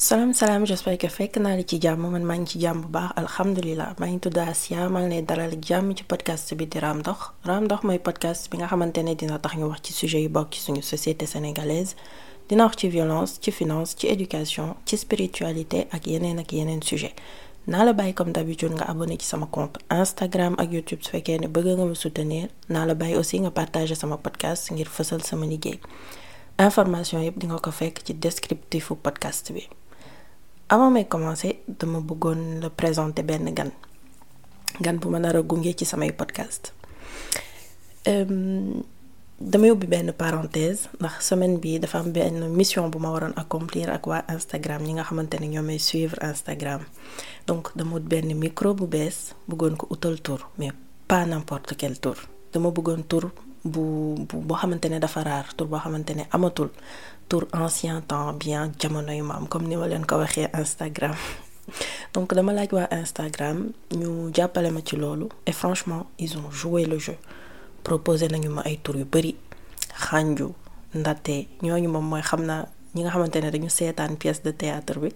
salaam salaam j'espère que fekk naa la ci jàmm man maa ngi ci bu baax ngi Asia ngi lay dalal jàmm ci podcast bi di Raam Dox. Raam podcast bi nga xamante dina tax ñu wax ci sujet yu bokk ci suñu société sénégalaise. Dina wax ci violence ci finance ci éducation ci spiritualité ak yeneen ak yeneen sujet la comme d'habitude nga abonné ci sama compte Instagram ak YouTube su fekkee ne bëgg nga soutenir la aussi nga partager sama podcast ngir fësal sama liggéey. Information yëpp di nga ko fekk ci podcast bi. Avant may commencer dama bëggoon la présenter benn gan. Gan bu ma nar a gunge ci samay podcast. Damay ubbi benn parenthèse ndax semaine bi dafa am benn mission bu ma waroon accomplir ak waa Instagram ñi nga xamante ne ñoo may suivre Instagram. Donc dama wut benn micro bu bees bëggoon ko utal tur mais pas n'importe quel tur. Dama bëggoon tur bu bu boo xamante ne dafa raar tur boo xamante ne amatul tur ancien temps bien jamono yu maam comme ni ma leen ko Instagram. Donc dama laaj waa Instagram ñu jàppale ma ci loolu et franchement ils ont joué le jeu. Proposé nañu ma ay tur yu bari xànju ndatte ñooñu moom mooy xam naa ñi nga xamante ne dañu seetaan pièce de théâtre bi.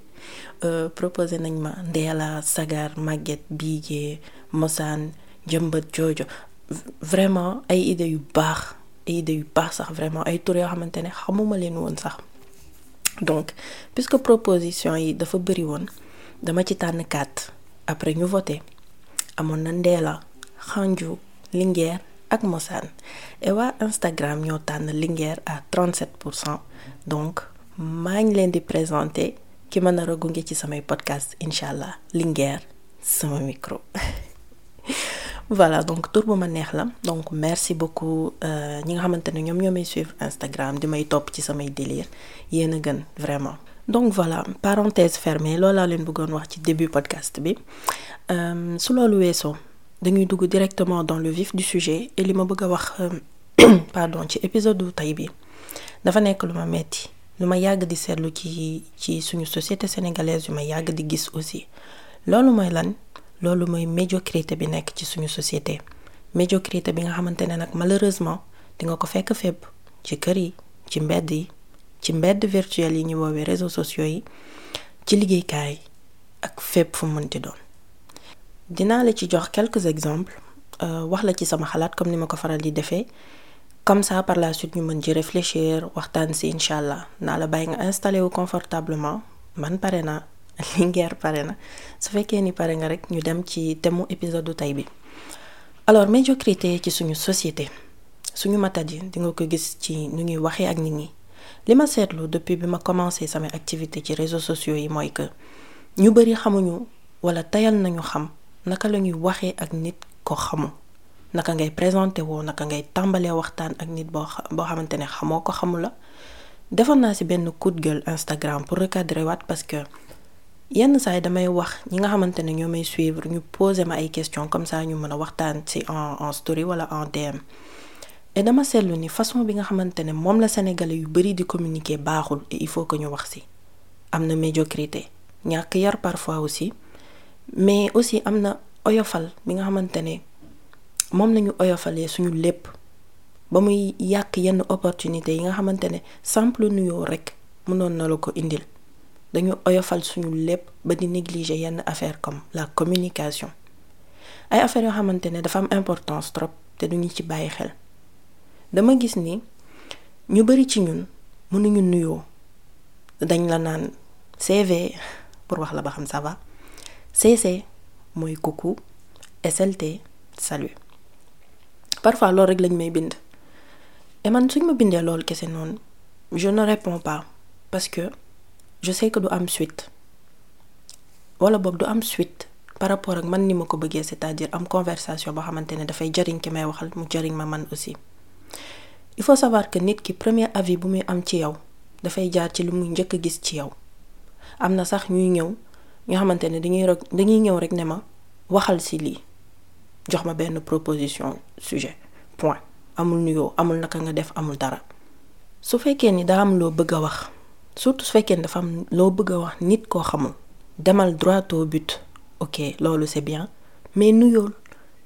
Proposé nañ ma Ndeela Sagar Maguette Bigué Mosaan Jëmbat Joojo vraiment ay idées yu baax ay idées yu sax vraiment ay xamuma sax. Donc puisque proposition yi dafa bëri dama ci quatre. Après ñu voté. Xanju ak et Instagram ñoo à 37 pour cent. Donc di présenter ki a ci samay podcast sama micro. voilà donc tur bu ma neex la donc merci beaucoup ñi nga xamante ne ñoom ñoo may suivre Instagram di may topp ci samay délire yéen gën vraiment. donc voilà parenthèse fermée loolu laa leen bëggoon wax ci début podcast bi su loolu weesoo dañuy dugg directement dans le vif du sujet et li ma bëgg a wax pardon ci épisode tey bi dafa nekk lu ma metti lu ma yàgg di seetlu ci ci suñu société sénégalaise yu ma yàgg di gis aussi loolu mooy lan? Loolu mooy médiocrité bi nekk ci suñu société. Médiocrité bi nga xamante malheureusement di nga ko fekk ci kër yi ci mbedd yi virtuel yi réseaux sociaux yi ci liggéeykaay ak quelques exemples xalaat comme ni ma ko faral comme ça par la suite ñu mën réfléchir waxtaan si confortablement. Linguère pare na. Su fekkee ni pare épisode alors médiocrité société. Suñu matadi di nga ko gis ci nu ñuy waxee ak nit ñi. Li depuis bi réseaux sociaux yi mooy que ñu bari xamuñu wala tayal nañu xam naka la ñuy waxee ko xamul naka ngay présenté woo naka ngay tàmbalee waxtaan ak nit ne xamoo ko xamul la. Defoon naa benn coup de gueule Instagram pour recadrer waat parce que yenn saa yi damay wax ñi nga xamante ne ñoo may suivre ñu poser ma questions comme ça ñu mën a en en story wala en DM et dama seetlu ni façon bi nga xamante ne moom la sénégalais yu bari di communiquer et il faut que ñu wax ci. Am na médiocrité ñàkk yar parfois aussi mais aussi am na oyofal bi nga xamante ne moom lañu oyofalee suñu lépp. Ba muy yàq yenn opportunité yi nga xamante ne simple nuyoo rekk mënoon na la ko indil. Dañu oyofal suñu lépp ba di négliger yenn affaire comme la communication. Ay affaires yoo xamante ne dafa am importance trop te duñu ci bàyyi xel. Dama gis ni ñu bari ci ñun mënuñu nuyoo. Dañ la naan CV pour wax la ba xam ça va. CC mooy coucou SLT salut. Parfois loolu rek lañ may bind. Et man suñ ma bindee loolu kese noonu je ne réponds pas parce que je sais que du am suite. Wala boog du am suite par rapport ak man ni ma ko c'est-à-dire am conversation boo xamante ne dafay jariñ ki may waxal mu jariñ ma man aussi. Il faut savoir que nit ki premier avis bu muy am ci yow dafay jaar ci lu muy njëkk gis ci yow. Am sax ñuy ñëw ñoo xamante dañuy rek dañuy ñëw rek ne waxal ci lii jox ma benn proposition sujet point. Amul nuyoo amul naka nga def amul dara. Su fekkee ni daa am loo bëgg a wax surtout su fekkee dafa am loo bëgg a wax nit koo xamul droit au but. Ok loolu c'est bien mais nuyool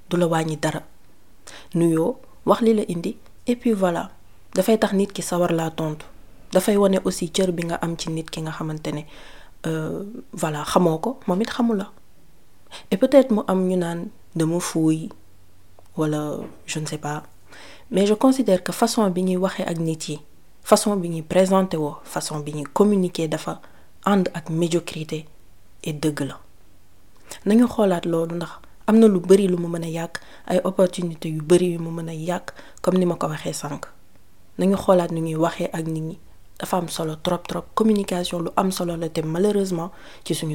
du la wàññi dara. Nuyoo wax li la indi et puis voilà. Dafay tax nit ki sawar laa tontu. Dafay wane aussi cër bi nga am ci nit ki nga xamante ne voilà xamoo ko moom it xamu la et peut-être mu am ñu naan dama fuuy wala je ne sais pas. Mais je considère que façon bi ñuy waxee ak façon bi ñuy présenter woo façon bi ñuy communiquer dafa ànd médiocrité et dëgg la. Nañu xoolaat loolu ndax am na lu bari lu mu mën a opportunités yu yàq comme ni ma ko waxee sànq. Nañu xoolaat ni ñuy waxee ak nit communication la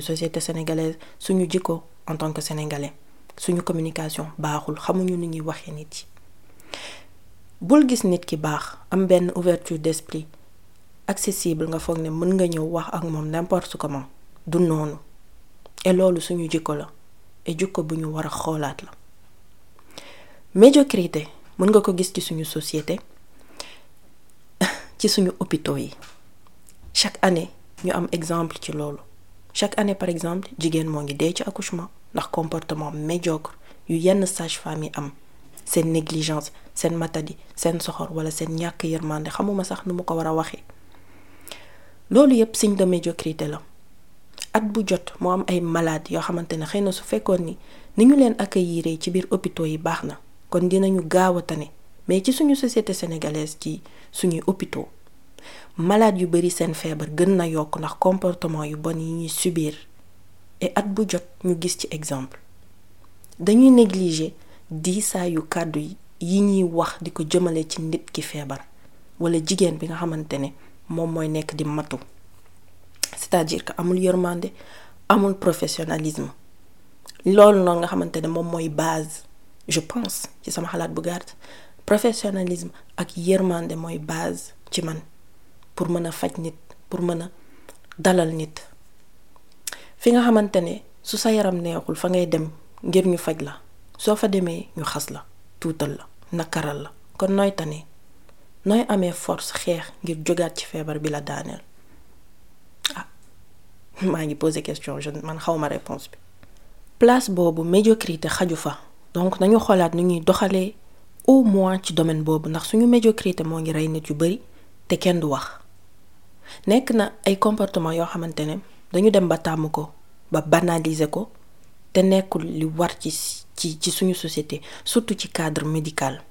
société sénégalaise suñu jikko en tant que sénégalais suñu communication baaxul. Xamuñu ni ñuy waxee nit bul gis nit ki baax am benn ouverture d'esprit accessible nga foog ne mën nga ñëw wax ak moom n'importe comment du noonu. Et loolu suñu jikko la et jikko bu ñu war a xoolaat la. Médiocrité mën nga ko gis ci suñu société ci suñu hôpitaux yi. Chaque année ñu am exemple ci loolu. Chaque année par exemple jigéen moo ngi dee ci accouchement ndax comportement médiocre yu yenn sage-femme yi am seen négligence seen matadi seen soxor wala seen ñàkk yërmande xamuma sax nu ma ko war a waxee. Loolu signe de médiocrité la. At bu jot moo am ay malades yoo xamante ne xëy na su fekkoon ni ni ñu leen accueillir ci biir hôpitaux yi baax na kon dinañu gaaw a tane. Mais ci suñu société sénégalaise ci suñuy hôpitaux malade yu bari seen feebar gën na yokk ndax comportement yu bon yi ñuy subir. Et at bu jot ñu gis ci exemple. Dañuy négliger diisaa yu kàddu yi ñuy wax di ko jëmale ci nit ki feebar wala jigéen bi nga xamante ne moom mooy nekk di matu. C'est-à-dire que amul yërmande amul professionnalisme. Loolu noonu nga xamante ne moom mooy base je pense ci sama xalaat bu gàtt. Professionnalisme ak yërmande mooy base ci man pour mën a faj nit pour mën a dalal nit. Fi nga xamante ne su sa yaram neexul fa ngay dem ngir ñu faj la soo fa demee ñu xas la tuutal la nakaral la. Kon nooy tane? Nooy amee force xeex ngir jógaat ci feebar bi la daaneel? Ah maa ngi poser question je man xawma réponse bi. Place boobu médiocrité xaju fa. Donc nañu xoolaat nu ñuy doxalee au moins ci domaine boobu ndax suñu médiocrité moo ngi rey nit yu bari te kenn du wax. Nekk na ay comportement yoo xamante ne dañu dem ba tàmm ko ba banaliser ko te nekkul li war ci ci ci suñu société surtout ci cadre médical.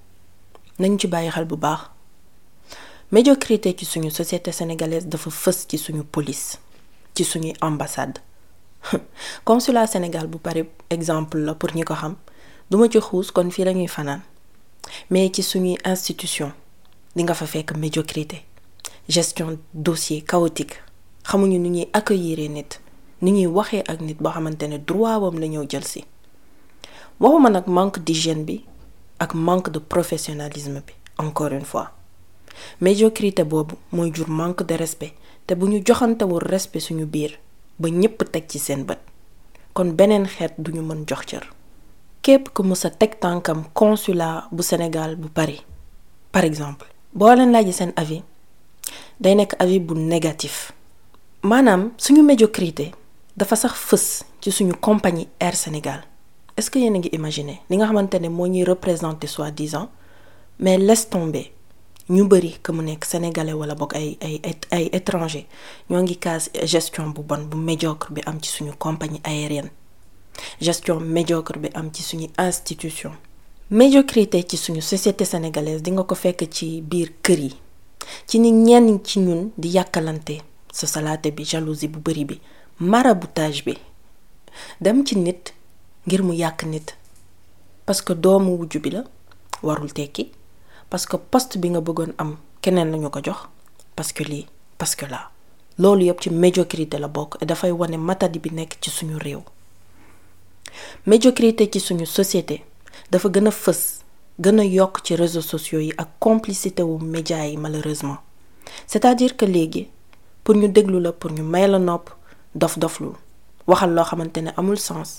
Nañ ci bàyyi xel bu baax. Médiocrité ci suñu société sénégalaise dafa fës ci suñu police ci suñuy ambassade. Consulat Sénégal bu pare exemple la pour ñi ko xam. Duma ci xuus kon fii lañuy fanaan. Mais ci suñuy institution di nga fa fekk médiocrité. Gestion dossier chaotique. Xamuñu ni ñuy accueillir nit ni ñuy waxee ak nit boo xamante ne droit wam la ñëw jël si waxuma nag manque d'hygiène bi ak manque de professionnalisme bi encore une fois. Médiocrité boobu mooy jur manque de respect te bu ñu joxantewul respect suñu biir ba ñépp teg ci seen bët. Kon beneen xeet duñu mën jox cër. Képp ku mës a teg tànkam consulat bu Sénégal bu Paris par exemple boo leen laajee seen avis day nekk avis bu négatif. Maanaam suñu médiocrité dafa sax fës ci suñu compagnie Air Sénégal est-ce que yéen a imaginer li nga soi-disant? Mais laisse tomber. Ñu bari que sénégalais étranger gestion médiocre compagnie aérienne. Gestion médiocre institution. Médiocrité ci suñu société sénégalaise ci ni ñenn ci ñun di yàkkalante sa salaate bi jalousie bu bari bi maraboutage bi. Dem ci ngir mu yàq nit. Parce que doomu bi warul tekki. Parce que poste bi nga bëggoon am keneen lañu ko jox. Parce que lii parce que là loolu yëpp ci médiocrité la bokk et dafay wane matadi bi nekk ci suñu réew. Médiocrité ci suñu société dafa gën a fës gën a yokk ci réseaux sociaux yi ak complicité wu yi malheureusement. C'est-à-dire que léegi pour ñu déglu la pour ñu may la nopp dof-doflu waxal loo xamante amul sens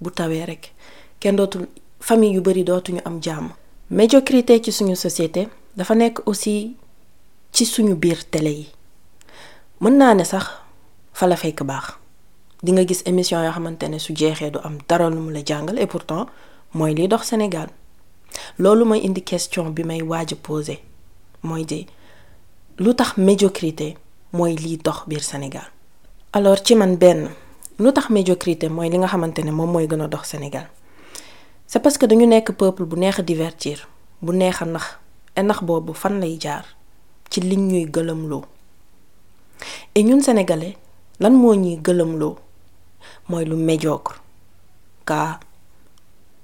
bu tawee rek. Kenn dootul famille yu bari dootuñu am jàmm. Médiocrité ci suñu société dafa nekk aussi ci suñu biir télé yi. Mën naa ne sax fa la fekk baax. Di nga gis émission yoo xamante ne su jeexee du am dara lu mu la jàngal et pourtant mooy liy dox Sénégal. Loolu mooy indi question bi may waaj a poser. Mooy di lu tax médiocrité mooy liy dox biir Sénégal? Alors ci man benn lu tax médiocrité mooy li ne Sénégal. C'est parce que dañu nekk peuple bu neex a divertir bu neex a nax et nax boobu fan lay jaar? Ci liñ ñuy gëlëmloo. Et ñun sénégalais lan moo ñuy gëlëmloo? Mooy lu médiocre. Kaa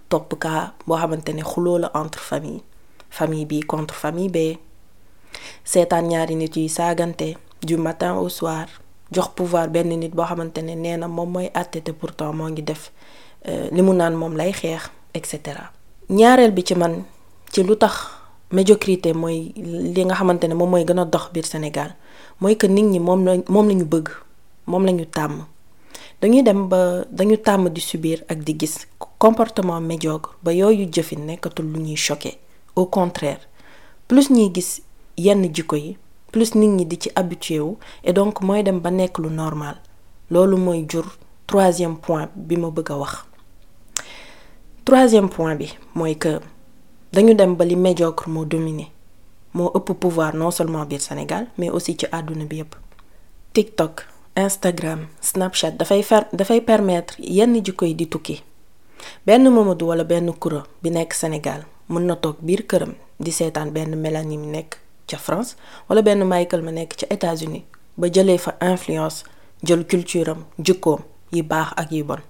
topp kaa boo xamante ne xuloo entre famille. Famille bi contre famille bee. Seetaan ñaari nit yuy saagante du matin au soir jox pouvoir benn nit boo nee na moom mooy pourtant moo ngi def li mu naan moom lay xeex et cetera. ñaareel bi ci man ci lu tax médiocrité mooy li nga moom mooy gën a dox biir Sénégal mooy que nit ñi moom la moom la bëgg moom la tàmm dañuy dem ba dañu tàmm di subir comportement médiocre ba yooyu choqué au contraire plus ñuy gis yenn jikko yi plus nit ñi di ci habitué wu et donc mooy dem ba nekk lu normal. Loolu mooy jur troisième point bi ma bëgg a wax. Troisième point bi mooy que dañu dem ba li médiocre moo dominé moo ëpp pouvoir non seulement biir Sénégal mais aussi ci àdduna bi yépp. TikTok Instagram Snapchat dafay fer dafay permettre yenn jikko yi di tukki. Benn Mamadou wala benn Koura bi nekk Sénégal mën na toog biir këram di seetaan benn Mélanie mi nekk ca France wala benn Michael ma nekk ca États-Unis ba jëlee fa influence jël culture am jikkoom yi baax ak yi bon.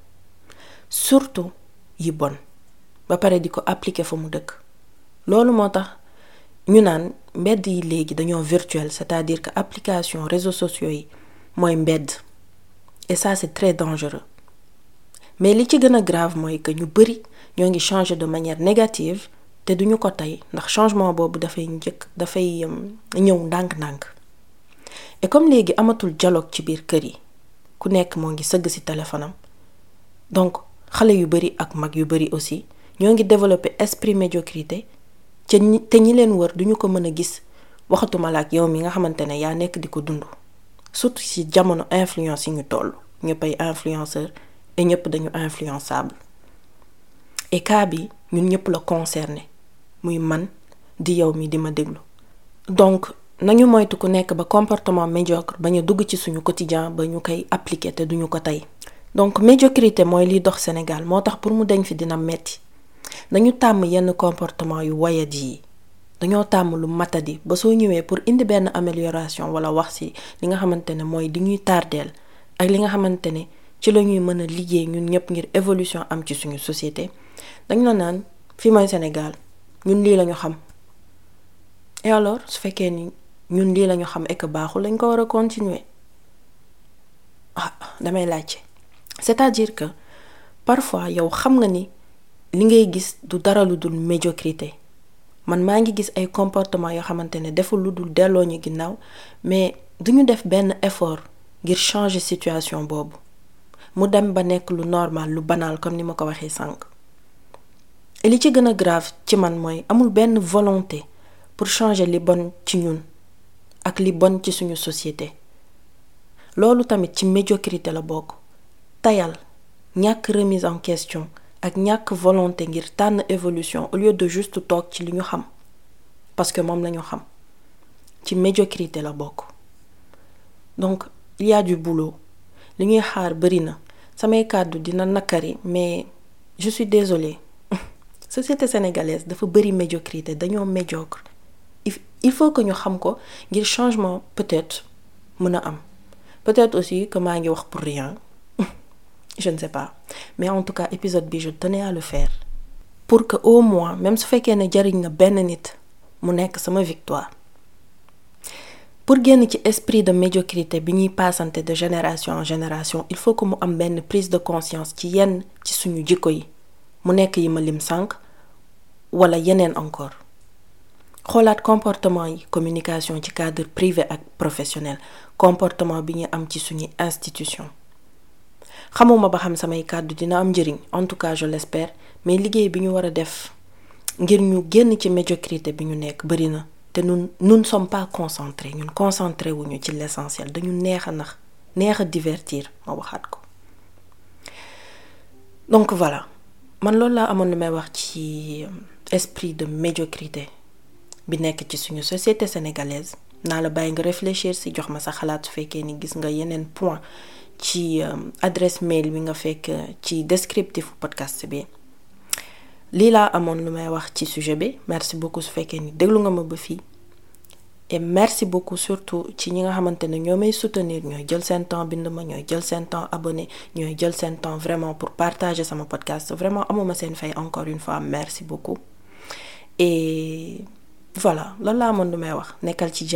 Surtout yi bon. Ba pare di ko appliquer fa mu dëkk. Loolu moo tax ñu naan mbedd yi léegi dañoo virtuel c'est-à-dire que application réseaux sociaux yi mooy mbedd. Et ça c'est très dangereux. Mais li ci gën a grave mooy que ñu bari ñoo ngi changer de manière négative te duñu ko tey ndax changement boobu dafay njëkk dafay ñëw ndànk-ndànk. Et comme léegi amatul dialogue ci biir kër yi ku nekk moo ngi donc xale yu ak mag yu aussi ñoo ngi développer esprit médiocrité ñi te ñi leen wër duñu ko mën a gis. Waxatuma yow mi nga xamante ne yaa influence yi influenceur et ñëpp influençable. Et cas bi ñun la concerné muy man di yow mi di ma déglu. Donc nañu moytu ku nekk ba comportement médiocre bañ a dugg ci suñu quotidien ba ñu koy appliquer te duñu ko tey donc médiocrité mooy liy dox Sénégal moo tax pour mu deñ fi dina metti. Dañu tàmm yenn comportement yu wayadi yi. Dañoo tàmm lu matadi ba soo ñëwee pour indi benn amélioration wala wax ci li nga xamante ne mooy di ñuy tardeel ak li nga xamante ne ci la ñuy mën a liggéey ñun ñëpp ngir évolution am ci suñu société dañ la naan fi mooy Sénégal et alors su fekkee ni que baaxul lañ ko continuer. Ah c'est-à-dire que parfois yow xam nga ni li ngay médiocrité. Man maa ngi comportement yoo xamante ne deful effort ngir changer situation boobu. Mu dem ba nekk normal lu banal comme ni ma et li ci gën grave ci man mooy amul benn volonté pour changer li bon ci ñun ak li bon ci suñu société. Loolu tamit ci médiocrité la bokk. Tayal ñàkk remise en question ak ñàkk volonté ngir tànn évolution au lieu de juste toog ci li ñu xam parce que moom lañu xam. Ci médiocrité la bokk. Donc il y a du boulot. Li ñuy xaar bari na. Samay kàddu dina nakari mais je suis désolée société sénégalaise dafa bari médiocrité dañoo médiocre. Il faut que ñu xam ko ngir changement peut-être mën a am. Peut-être aussi que maa ngi wax pour rien. Je ne sais pas. Mais en tout cas épisode bi je tenais à le faire. Pour que au moins même su fekkee ne jariñ na benn nit mu nekk sama victoire. Pour génn ci esprit de médiocrité bi ñuy passante de génération en génération il faut que mu am benn prise de conscience ci yenn ci suñu jikko yi mu nekk yi ma lim sànq wala yeneen encore. Xoolaat comportement yi communication ci cadre privé ak professionnel comportement bi ñu am ci suñu institution. Xamuma ba xam samay kàddu dina am njëriñ en tout cas je l'espère mais liggéey bi ñu war a def ngir ñu génn ci médiocrité bi ñu nekk bari na te nous nous ne sommes pas concentrés ñun concentré wuñu ci l'essentiel dañu neex a nax neex a divertir ma waxaat ko. Donc voilà man loolu laa amoon lu may wax ci esprit de médiocrité bi nekk ci suñu société sénégalaise. Naa la bàyyi nga réfléchir si jox ma sa xalaat su fekkee ni gis nga yeneen point ci adresse mail bi nga fekk ci descriptif podcast bi. Lii laa amoon lu may wax ci sujet bi. Merci beaucoup su fekkee ni déglu nga ma ba fii et merci beaucoup surtout ci ñi nga xamante ñoo soutenir ñooy jël seen temps bind ma ñooy jël vraiment pour partager sama podcast. Vraiment amuma encore une fois merci beaucoup. Et voilà loolu laa amoon lu may wax. Nekkal ci.